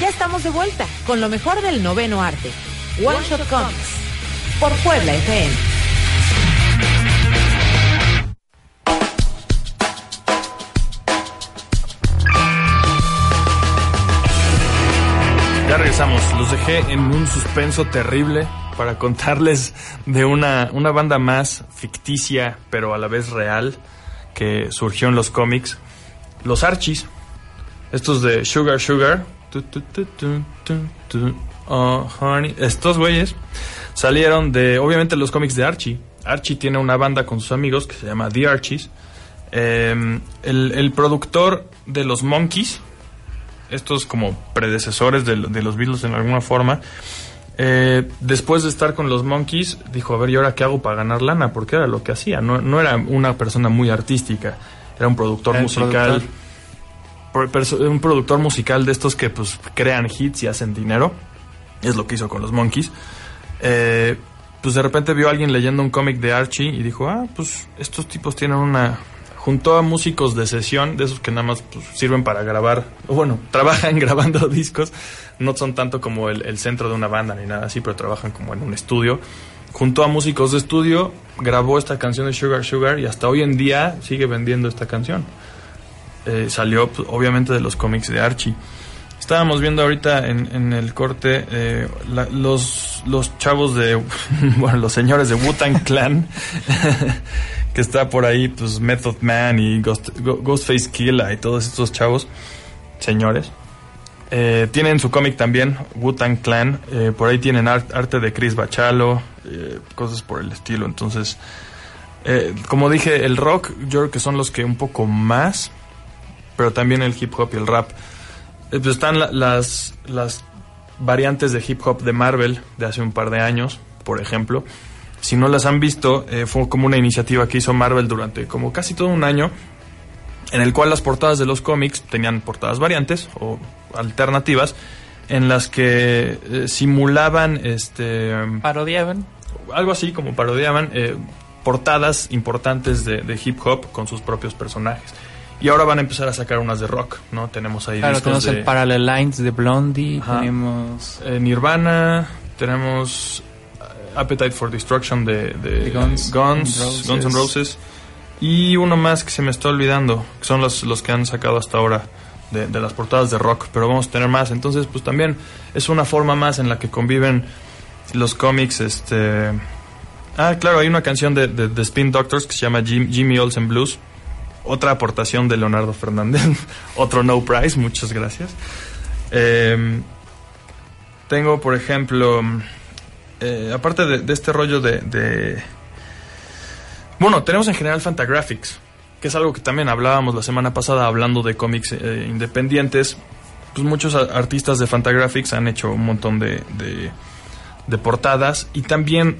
Ya estamos de vuelta con lo mejor del noveno arte. One, Shot, Comics. Por Puebla FM. Ya regresamos. Los dejé en un suspenso terrible para contarles de una, una banda más ficticia, pero a la vez real, que surgió en los cómics. Los Archies. Estos de Sugar Sugar. Oh. Estos güeyes salieron de, obviamente, los cómics de Archie. Archie tiene una banda con sus amigos que se llama The Archies. Eh, el, el productor de los Monkeys, estos como predecesores de, de los Beatles en alguna forma, eh, después de estar con los Monkeys, dijo, a ver, ¿y ahora qué hago para ganar lana? Porque era lo que hacía, no, no era una persona muy artística, era un productor el musical, un productor musical de estos que pues crean hits y hacen dinero, es lo que hizo con los Monkeys. Eh, pues de repente vio a alguien leyendo un cómic de Archie y dijo, ah, pues estos tipos tienen una... Juntó a músicos de sesión, de esos que nada más pues, sirven para grabar, bueno, trabajan grabando discos, no son tanto como el, centro de una banda ni nada así, pero trabajan como en un estudio. Juntó a músicos de estudio, grabó esta canción de Sugar Sugar y hasta hoy en día sigue vendiendo esta canción. Eh, salió pues, obviamente de los cómics de Archie. Estábamos viendo ahorita en, en el corte eh, los, los chavos de, bueno, los señores de Wu-Tang Clan, que está por ahí, pues Method Man y Ghost- Ghostface Killa y todos estos chavos, señores. Eh, tienen su cómic también, Wu-Tang Clan, eh, por ahí tienen ar- arte de Chris Bachalo, eh, cosas por el estilo, entonces... como dije, el rock, yo creo que son los que un poco más, pero también el hip hop y el rap. Pues están la- las, las variantes de hip hop de Marvel de hace un par de años, por ejemplo. Si no las han visto, eh, fue como una iniciativa que hizo Marvel durante como casi todo un año, en el cual las portadas de los cómics tenían portadas variantes o alternativas, en las que eh, simulaban este Parodiaban. algo así como parodiaban eh, portadas importantes de, de hip hop con sus propios personajes. Y ahora van a empezar a sacar unas de rock, ¿no? Tenemos ahí Claro, tenemos de el Parallel Lines de Blondie, Ajá. tenemos eh, Nirvana, tenemos Appetite for Destruction de, Guns Guns, N' Roses. Guns N' Roses. Y uno más que se me está olvidando, que son los, los que han sacado hasta ahora de, de las portadas de rock, pero vamos a tener más. Entonces, pues también es una forma más en la que conviven los cómics, este... Ah, claro, hay una canción de, de, de Spin Doctors que se llama Jim- Jimmy Olsen Blues. Otra aportación de Leonardo Fernández. Otro no prize, muchas gracias. Em, tengo, por ejemplo, eh, aparte de, de este rollo de, de- Bueno, tenemos en general Fantagraphics, que es algo que también hablábamos la semana pasada hablando de cómics eh, independientes. Pues muchos artistas de Fantagraphics han hecho un montón de, de, de portadas y también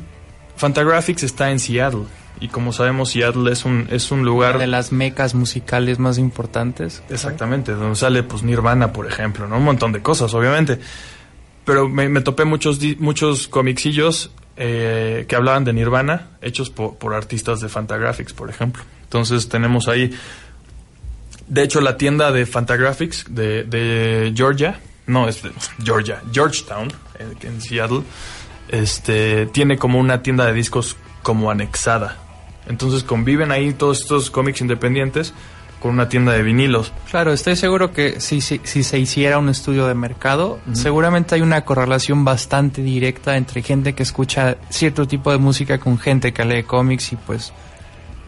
Fantagraphics está en Seattle. Y como sabemos, Seattle es un, es un lugar... de las mecas musicales más importantes. Exactamente, donde sale pues Nirvana, por ejemplo, ¿no? Un montón de cosas, obviamente. Pero me, topé muchos, muchos comicillos eh, que hablaban de Nirvana, hechos por, artistas de Fantagraphics, por ejemplo. Entonces tenemos ahí... De hecho, la tienda de Fantagraphics de, de Georgia, no, es de Georgia, Georgetown, eh, en Seattle, este, tiene como una tienda de discos como anexada. Entonces conviven ahí todos estos cómics independientes con una tienda de vinilos. Claro, estoy seguro que si, si, si se hiciera un estudio de mercado, seguramente hay una correlación bastante directa entre gente que escucha cierto tipo de música con gente que lee cómics y pues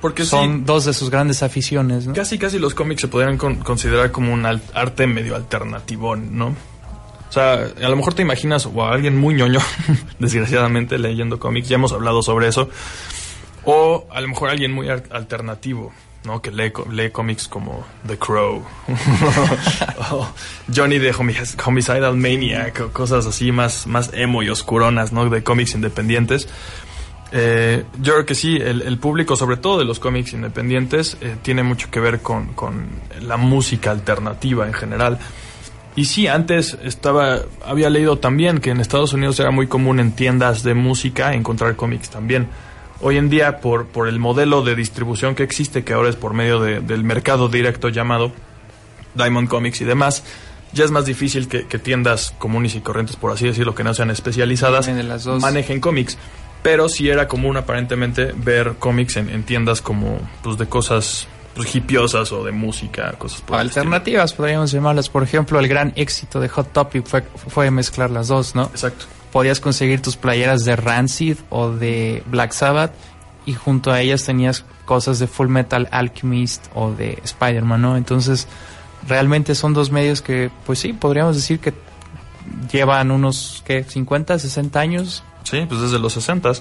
Porque son sí, dos de sus grandes aficiones, ¿no? casi casi los cómics se podrían con- considerar como un al- arte medio alternativón, ¿no? O sea, a lo mejor te imaginas o a alguien muy ñoño, desgraciadamente, leyendo cómics, ya hemos hablado sobre eso, o a lo mejor alguien muy alternativo, ¿no? Que lee, lee cómics como The Crow, o Johnny Homi- Homicidal Maniac, o cosas así más, más emo y oscuronas, ¿no? De cómics independientes. Eh, yo creo que sí, el, el público, sobre todo de los cómics independientes, eh, tiene mucho que ver con, con la música alternativa en general. Y sí, antes estaba, había leído también que en Estados Unidos era muy común en tiendas de música encontrar cómics también. Hoy en día, por, por el modelo de distribución que existe, que ahora es por medio de- del mercado directo llamado Diamond Comics y demás, ya es más difícil que, que tiendas comunes y corrientes, por así decirlo, que no sean especializadas, las dos. manejen cómics. Pero sí era común aparentemente ver cómics en, en tiendas como pues de cosas pues, hipiosas o de música, cosas por. Alternativas podríamos llamarlas. Por ejemplo, el gran éxito de Hot Topic fue, fue mezclar las dos, ¿no? Exacto. Podías conseguir tus playeras de Rancid o de Black Sabbath y junto a ellas tenías cosas de Full Metal Alchemist o de Spider-Man, ¿no? Entonces, realmente son dos medios que, pues sí, podríamos decir que llevan unos, ¿qué? 50, 60 años. Sí, pues desde los 60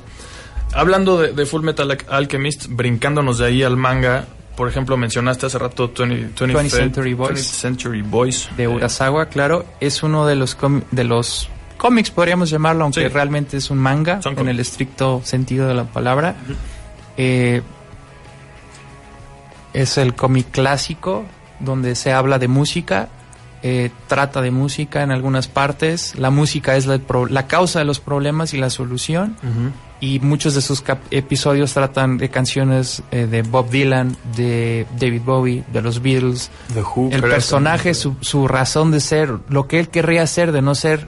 Hablando de, de Full Metal Al- Alchemist, brincándonos de ahí al manga, por ejemplo, mencionaste hace rato 20, 20th Century Boys. 20th Century Boys. de Urasawa, claro, es uno de los com- de los cómics, podríamos llamarlo, aunque Sí. realmente es un manga Son en el estricto sentido de la palabra. Eh, es el cómic clásico donde se habla de música, eh, trata de música en algunas partes, la música es la, la causa de los problemas y la solución. Y muchos de sus episodios tratan de canciones eh, de Bob Dylan, de David Bowie, de los Beatles, The Who, el personaje, su, su razón de ser, lo que él querría ser, de no ser,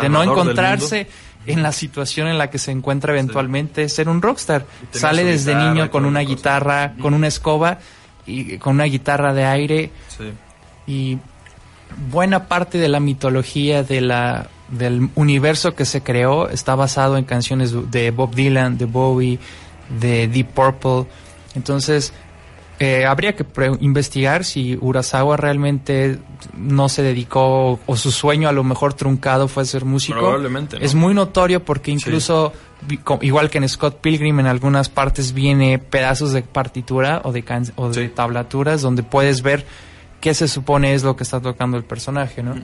de no encontrarse en la situación en la que se encuentra eventualmente, ser un rockstar. Sale desde guitarra, niño con una guitarra, con una escoba y con una guitarra de aire Sí. y buena parte de la mitología de la del universo que se creó está basado en canciones de Bob Dylan, de Bowie, de Deep Purple. Entonces, eh, habría que investigar si Urasawa realmente no se dedicó o su sueño a lo mejor truncado fue ser músico. Probablemente, ¿no? Es muy notorio porque incluso, igual que en Scott Pilgrim, en algunas partes viene pedazos de partitura o de, can- o de Sí. tablaturas donde puedes ver qué se supone es lo que está tocando el personaje, ¿no?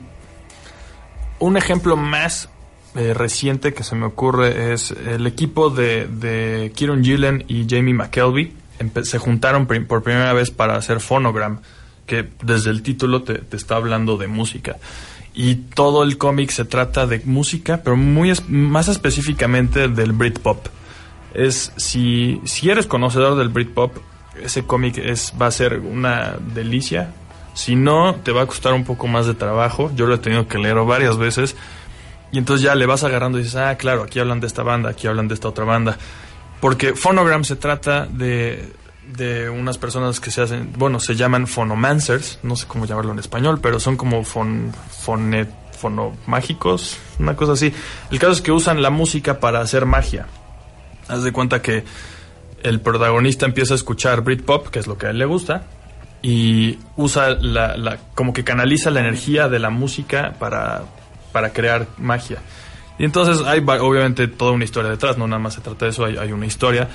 Un ejemplo más eh, reciente que se me ocurre es el equipo de, de Kieron Gillen y Jamie McKelvey se juntaron por primera vez para hacer Phonogram, que desde el título te, está hablando de música. Y todo el cómic se trata de música, pero muy más específicamente del Britpop. Es si, si eres conocedor del Britpop, ese cómic es va a ser una delicia. Si no, te va a costar un poco más de trabajo. Yo lo he tenido que leer varias veces. Y entonces ya le vas agarrando y dices, ah, claro, aquí hablan de esta banda, aquí hablan de esta otra banda. Porque Phonogram se trata de, de unas personas que se hacen, bueno, se llaman phonomancers, no sé cómo llamarlo en español, pero son como fon, fonet, fonomágicos, una cosa así. El caso es que usan la música para hacer magia. Haz de cuenta que el protagonista empieza a escuchar Britpop, que es lo que a él le gusta, y usa la, la- como que canaliza la energía de la música para, para crear magia. Y entonces hay obviamente toda una historia detrás, no nada más se trata de eso, hay, hay una historia.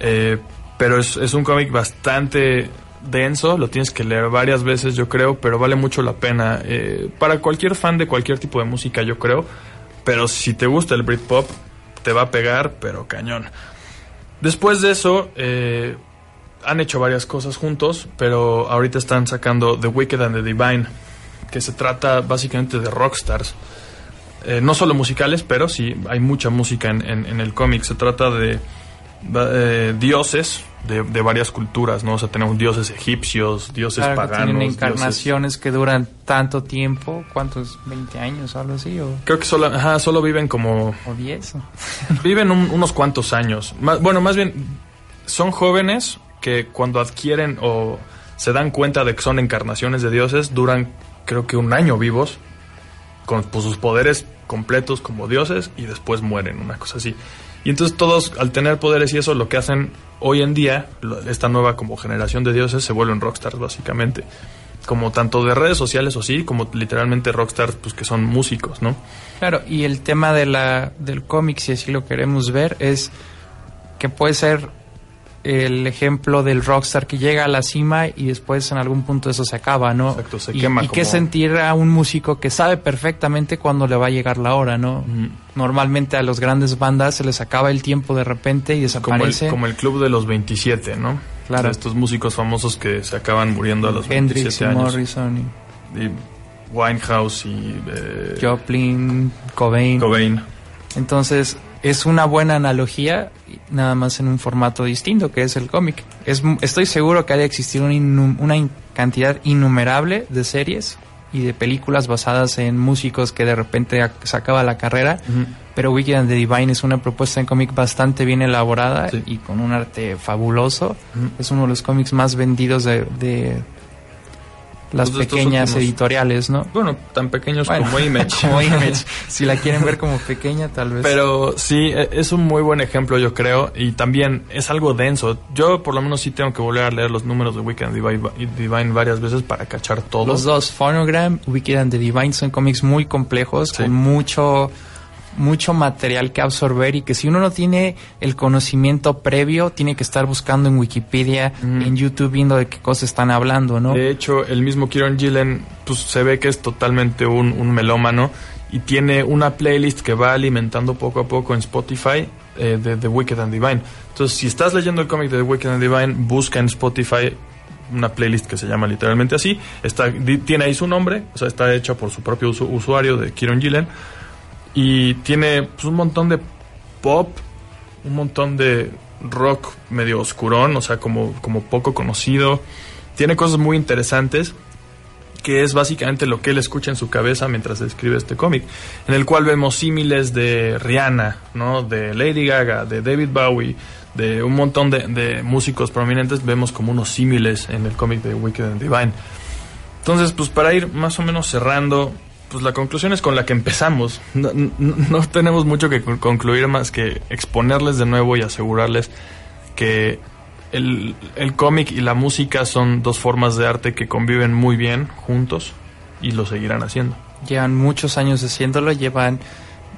Eh, pero es, es un cómic bastante denso, lo tienes que leer varias veces yo creo, pero vale mucho la pena. eh, para cualquier fan de cualquier tipo de música yo creo, pero si te gusta el Britpop, te va a pegar, pero cañón. Después de eso, eh, han hecho varias cosas juntos, pero ahorita están sacando The Wicked and the Divine, que se trata básicamente de rockstars. Eh, no solo musicales, pero sí hay mucha música en, en- en el cómic. Se trata de eh, dioses de, de varias culturas, ¿no? O sea, tenemos dioses egipcios, dioses Claro que paganos. tienen dioses- encarnaciones que duran tanto tiempo, ¿cuántos? ¿20 años o algo así? ¿O, Creo que solo, ajá, solo viven como o 10? Viven un- unos cuantos años. Bueno, más bien, son jóvenes que cuando adquieren o se dan cuenta de que son encarnaciones de dioses, duran creo que un año vivos, con pues, sus poderes completos como dioses, y después mueren, una cosa así. Y entonces todos, al tener poderes y eso, lo que hacen hoy en día, esta nueva como generación de dioses, se vuelven rockstars básicamente. Como tanto de redes sociales o sí, como literalmente rockstars, pues que son músicos, ¿no? Claro, y el tema de la, del cómic, si así lo queremos ver, es que puede ser el ejemplo del rockstar que llega a la cima y después en algún punto eso se acaba, ¿no? Exacto, se y, quema y qué sentir a un músico que sabe perfectamente cuándo le va a llegar la hora, ¿no? Normalmente a los grandes bandas se les acaba el tiempo de repente y Como el, desaparece. como el club de los 27, ¿no? Claro. O sea, estos músicos famosos que se acaban muriendo a los Hendrix 27 y años. Morrison y Y Winehouse y eh, Joplin, Cobain. Cobain. Entonces, es una buena analogía, nada más en un formato distinto, que es el cómic. Es, estoy seguro que ha de existir una, una in- cantidad innumerable de series y de películas basadas en músicos que de repente se acaba la carrera, pero Wicked and the Divine es una propuesta en cómic bastante bien elaborada Sí. y con un arte fabuloso. Es uno de los cómics más vendidos de, de las Pues pequeñas editoriales, ¿no? Bueno, tan pequeños Bueno, como Image. como Image. Si la quieren ver como pequeña, tal vez. Pero sí, e- es un muy buen ejemplo, yo creo, y también es algo denso. Yo, por lo menos, sí tengo que volver a leer los números de Weekend Divine, Divine varias veces para cachar todo. Los dos, Phonogram, Wicked and the Divine, son cómics muy complejos, Sí. con mucho, mucho material que absorber y que si uno no tiene el conocimiento previo, tiene que estar buscando en Wikipedia, en YouTube, viendo de qué cosas están hablando, ¿no? De hecho, el mismo Kieron Gillen, pues se ve que es totalmente un, un melómano y tiene una playlist que va alimentando poco a poco en Spotify eh, de The Wicked and Divine. Entonces, si estás leyendo el cómic de The Wicked and Divine, busca en Spotify una playlist que se llama literalmente así. Está, tiene ahí su nombre, o sea, está hecha por su propio usu- usuario de Kieron Gillen y tiene pues, un montón de pop, un montón de rock medio oscurón, o sea, como, como poco conocido. Tiene cosas muy interesantes, que es básicamente lo que él escucha en su cabeza mientras escribe este cómic, en el cual vemos símiles de Rihanna, ¿no? de Lady Gaga, de David Bowie, de un montón de, de músicos prominentes, vemos como unos símiles en el cómic de Wicked and Divine. Entonces, pues para ir más o menos cerrando, pues la conclusión es con la que empezamos. No, tenemos mucho que con- concluir más que exponerles de nuevo y asegurarles que el, el cómic y la música son dos formas de arte que conviven muy bien juntos y lo seguirán haciendo. Llevan muchos años haciéndolo, llevan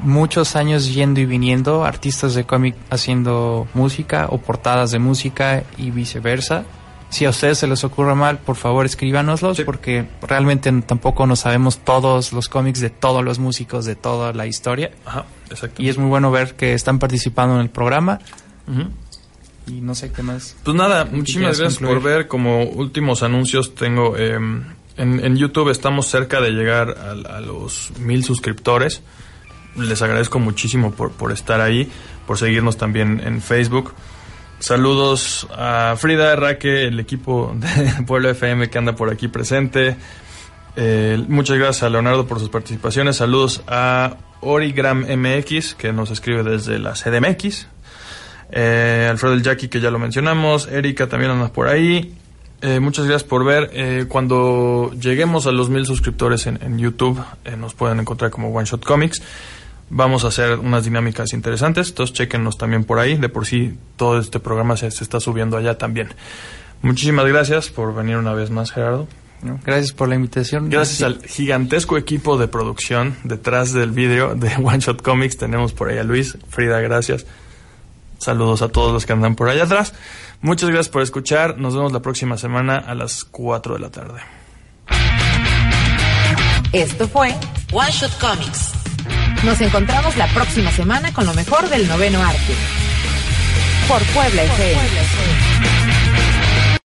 muchos años yendo y viniendo, artistas de cómic haciendo música o portadas de música y viceversa. Si a ustedes se les ocurre mal, por favor escríbanoslos Sí. porque realmente tampoco no sabemos todos los cómics de todos los músicos de toda la historia. Ajá, exacto. Y es muy bueno ver que están participando en el programa y no sé qué más. Pues nada, ¿Qué muchísimas gracias por ver. Como últimos anuncios tengo eh, en, en YouTube estamos cerca de llegar a, a los mil suscriptores. Les agradezco muchísimo por, por estar ahí, por seguirnos también en Facebook. Saludos a Frida, Raque, el equipo de Pueblo FM que anda por aquí presente. Eh, muchas gracias a Leonardo por sus participaciones. Saludos a Origram MX que nos escribe desde la CDMX. Eh, Alfredo el Jackie, que ya lo mencionamos. Erika también anda por ahí. Eh, muchas gracias por ver. Eh, cuando lleguemos a los mil suscriptores en, en YouTube, eh, nos pueden encontrar como One Shot Comics. Vamos a hacer unas dinámicas interesantes. Entonces, chequennos también por ahí. De por sí, todo este programa se, se está subiendo allá también. Muchísimas gracias por venir una vez más, Gerardo. Gracias por la invitación. Gracias al gigantesco equipo de producción detrás del vídeo de One Shot Comics. Tenemos por ahí a Luis, Frida, gracias. Saludos a todos los que andan por allá atrás. Muchas gracias por escuchar. Nos vemos la próxima semana a las 4 de la tarde. Esto fue One Shot Comics. Nos encontramos la próxima semana con lo mejor del noveno arte. Por Puebla FM.